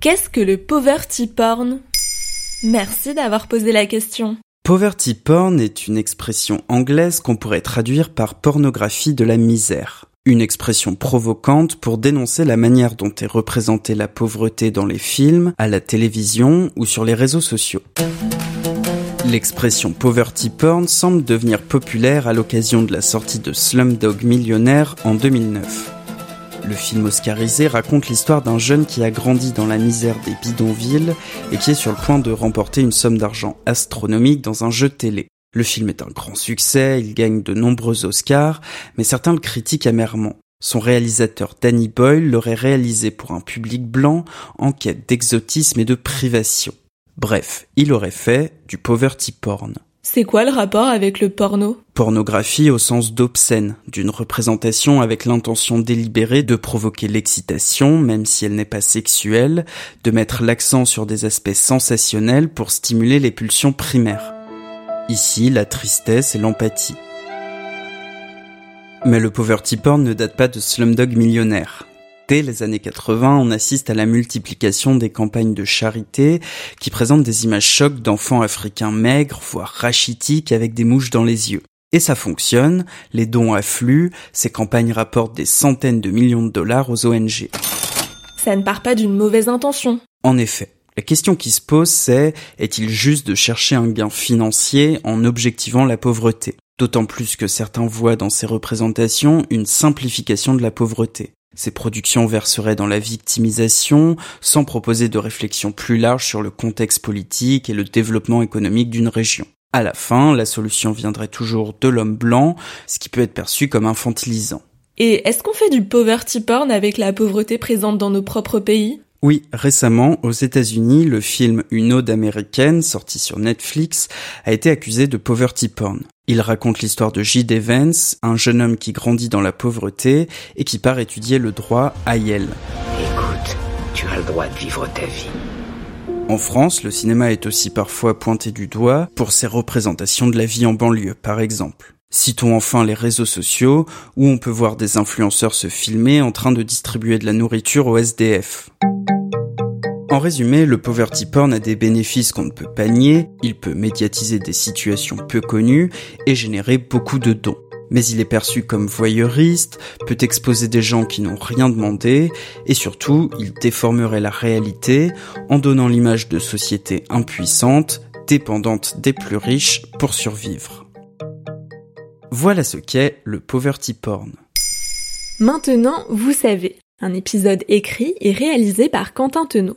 Qu'est-ce que le poverty porn? Merci d'avoir posé la question. Poverty porn est une expression anglaise qu'on pourrait traduire par pornographie de la misère. Une expression provocante pour dénoncer la manière dont est représentée la pauvreté dans les films, à la télévision ou sur les réseaux sociaux. L'expression poverty porn semble devenir populaire à l'occasion de la sortie de Slumdog Millionnaire en 2009. Le film oscarisé raconte l'histoire d'un jeune qui a grandi dans la misère des bidonvilles et qui est sur le point de remporter une somme d'argent astronomique dans un jeu télé. Le film est un grand succès, il gagne de nombreux Oscars, mais certains le critiquent amèrement. Son réalisateur Danny Boyle l'aurait réalisé pour un public blanc en quête d'exotisme et de privation. Bref, il aurait fait du poverty porn. C'est quoi le rapport avec le porno? Pornographie au sens d'obscène, d'une représentation avec l'intention délibérée de provoquer l'excitation, même si elle n'est pas sexuelle, de mettre l'accent sur des aspects sensationnels pour stimuler les pulsions primaires. Ici, la tristesse et l'empathie. Mais le poverty porn ne date pas de Slumdog Millionnaire dès les années 80, on assiste à la multiplication des campagnes de charité qui présentent des images chocs d'enfants africains maigres, voire rachitiques avec des mouches dans les yeux. Et ça fonctionne, les dons affluent, ces campagnes rapportent des centaines de millions de dollars aux ONG. Ça ne part pas d'une mauvaise intention. En effet. La question qui se pose, c'est est-il juste de chercher un gain financier en objectivant la pauvreté? D'autant plus que certains voient dans ces représentations une simplification de la pauvreté. Ces productions verseraient dans la victimisation sans proposer de réflexion plus large sur le contexte politique et le développement économique d'une région. À la fin, la solution viendrait toujours de l'homme blanc, ce qui peut être perçu comme infantilisant. Et est-ce qu'on fait du poverty porn avec la pauvreté présente dans nos propres pays? Oui, récemment, aux États-Unis, le film Une ode américaine, sorti sur Netflix, a été accusé de poverty porn. Il raconte l'histoire de J. Vance, un jeune homme qui grandit dans la pauvreté et qui part étudier le droit à Yale. Écoute, tu as le droit de vivre ta vie. En France, le cinéma est aussi parfois pointé du doigt pour ses représentations de la vie en banlieue, par exemple. Citons enfin les réseaux sociaux, où on peut voir des influenceurs se filmer en train de distribuer de la nourriture au SDF. En résumé, le poverty porn a des bénéfices qu'on ne peut pas nier, il peut médiatiser des situations peu connues et générer beaucoup de dons. Mais il est perçu comme voyeuriste, peut exposer des gens qui n'ont rien demandé, et surtout, il déformerait la réalité en donnant l'image de sociétés impuissantes, dépendantes des plus riches pour survivre. Voilà ce qu'est le poverty porn. Maintenant, vous savez, un épisode écrit et réalisé par Quentin Tenot.